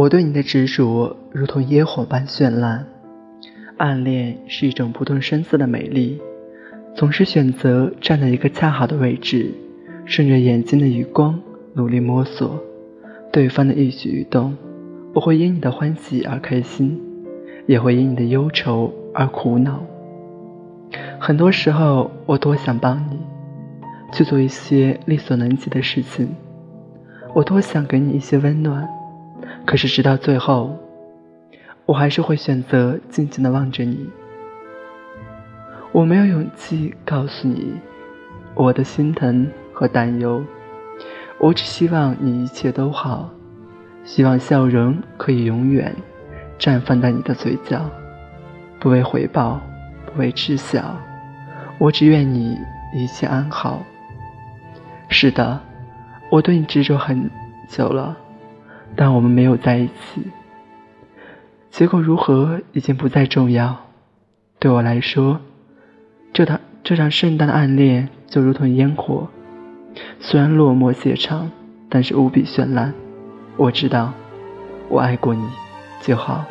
我对你的执着如同烟火般绚烂。暗恋是一种不动声色的美丽，总是选择站在一个恰好的位置，顺着眼睛的余光努力摸索对方的一举一动。我会因你的欢喜而开心，也会因你的忧愁而苦恼。很多时候，我多想帮你去做一些力所能及的事情，我多想给你一些温暖。可是，直到最后，我还是会选择静静的望着你。我没有勇气告诉你我的心疼和担忧，我只希望你一切都好，希望笑容可以永远绽放在你的嘴角，不为回报，不为知晓，我只愿你一切安好。是的，我对你执着很久了。但我们没有在一起，结果如何已经不再重要。对我来说，这场这场圣诞的暗恋就如同烟火，虽然落寞谢场，但是无比绚烂。我知道，我爱过你就好。